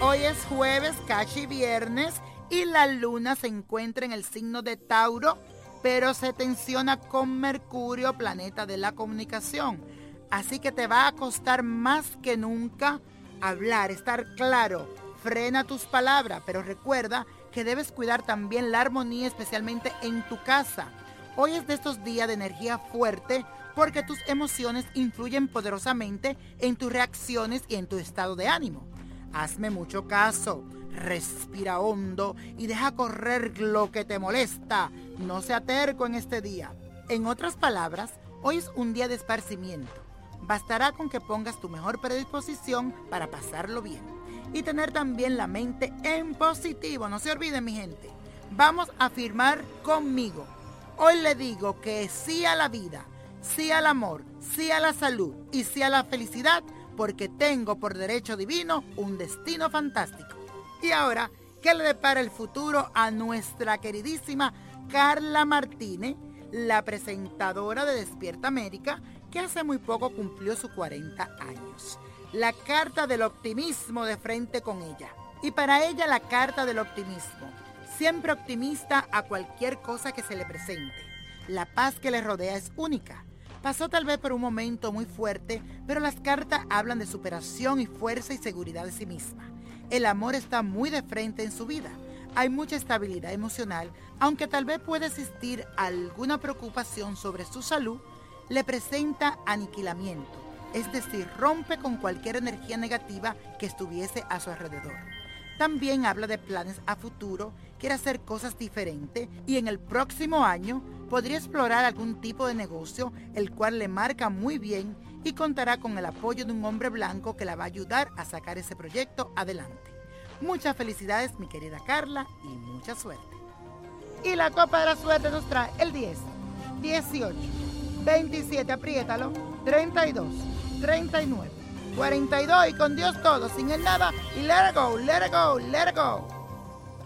Hoy es jueves, casi viernes, y la luna se encuentra en el signo de Tauro, pero se tensiona con Mercurio, planeta de la comunicación. Así que te va a costar más que nunca hablar, estar claro. Frena tus palabras, pero recuerda que debes cuidar también la armonía, especialmente en tu casa. Hoy es de estos días de energía fuerte porque tus emociones influyen poderosamente en tus reacciones y en tu estado de ánimo. Hazme mucho caso, respira hondo y deja correr lo que te molesta. No sea terco en este día. En otras palabras, hoy es un día de esparcimiento. Bastará con que pongas tu mejor predisposición para pasarlo bien y tener también la mente en positivo. No se olviden, mi gente. Vamos a firmar conmigo. Hoy le digo que sí a la vida, sí al amor, sí a la salud y sí a la felicidad porque tengo por derecho divino un destino fantástico. Y ahora, ¿qué le depara el futuro a nuestra queridísima Carla Martínez, la presentadora de Despierta América, que hace muy poco cumplió sus 40 años? La carta del optimismo de frente con ella. Y para ella la carta del optimismo. Siempre optimista a cualquier cosa que se le presente. La paz que le rodea es única Pasó tal vez por un momento muy fuerte, pero las cartas hablan de superación y fuerza y seguridad de sí misma. El amor está muy de frente en su vida. Hay mucha estabilidad emocional, aunque tal vez pueda existir alguna preocupación sobre su salud, le presenta aniquilamiento, es decir, rompe con cualquier energía negativa que estuviese a su alrededor. También habla de planes a futuro, quiere hacer cosas diferentes y en el próximo año podría explorar algún tipo de negocio el cual le marca muy bien y contará con el apoyo de un hombre blanco que la va a ayudar a sacar ese proyecto adelante. Muchas felicidades mi querida Carla y mucha suerte. Y la copa de la suerte nos trae el 10, 18, 27, apriétalo, 32, 39. 42 y con Dios todo, sin el nada y let it go, let it go, let go.